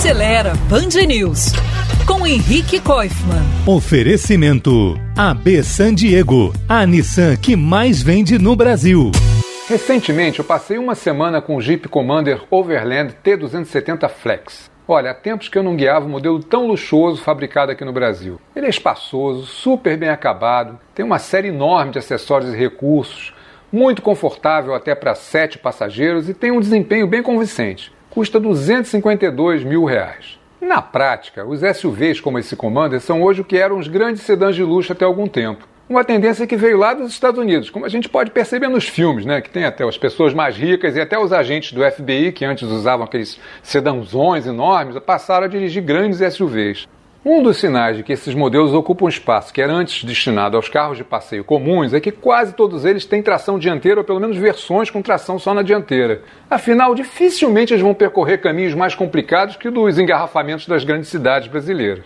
Acelera Band News com Henrique Koifman. Oferecimento AB San Diego, a Nissan que mais vende no Brasil. Recentemente eu passei uma semana com o Jeep Commander Overland T270 Flex. Olha, há tempos que eu não guiava um modelo tão luxuoso fabricado aqui no Brasil. Ele é espaçoso, super bem acabado, tem uma série enorme de acessórios e recursos, muito confortável até para sete passageiros e tem um desempenho bem convincente. Custa 252 mil reais. Na prática, os SUVs como esse Commander são hoje o que eram os grandes sedãs de luxo até algum tempo. Uma tendência que veio lá dos Estados Unidos, como a gente pode perceber nos filmes, né? Que tem até as pessoas mais ricas e até os agentes do FBI, que antes usavam aqueles sedãozões enormes, passaram a dirigir grandes SUVs. Um dos sinais de que esses modelos ocupam espaço que era antes destinado aos carros de passeio comuns é que quase todos eles têm tração dianteira ou pelo menos versões com tração só na dianteira. Afinal, dificilmente eles vão percorrer caminhos mais complicados que dos engarrafamentos das grandes cidades brasileiras.